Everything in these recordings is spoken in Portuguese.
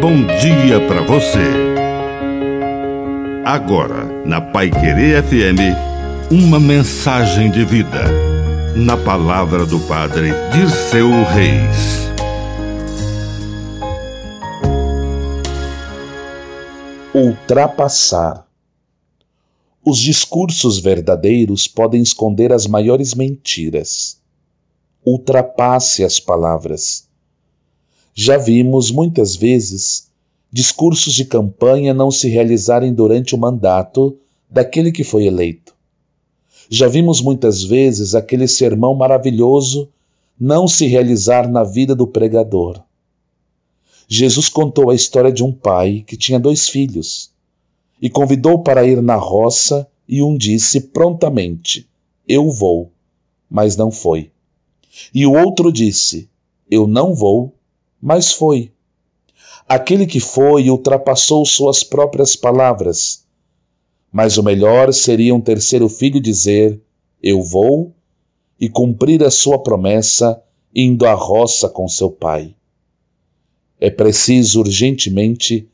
bom dia para você. Agora, na Pai Querer FM, uma mensagem de vida. Na palavra do Padre Dirceu Reis. Ultrapassar. Os discursos verdadeiros podem esconder as maiores mentiras. Ultrapasse as palavras já vimos muitas vezes discursos de campanha não se realizarem durante o mandato daquele que foi eleito. Já vimos muitas vezes aquele sermão maravilhoso não se realizar na vida do pregador. Jesus contou a história de um pai que tinha dois filhos e convidou para ir na roça e um disse prontamente: Eu vou, mas não foi. E o outro disse: Eu não vou, mas foi. Aquele que foi ultrapassou suas próprias palavras. Mas o melhor seria um terceiro filho dizer: Eu vou, e cumprir a sua promessa indo à roça com seu pai. É preciso urgentemente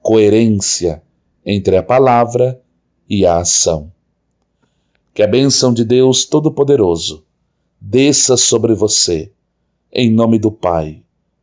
coerência entre a palavra e a ação. Que a bênção de Deus Todo-Poderoso desça sobre você, em nome do Pai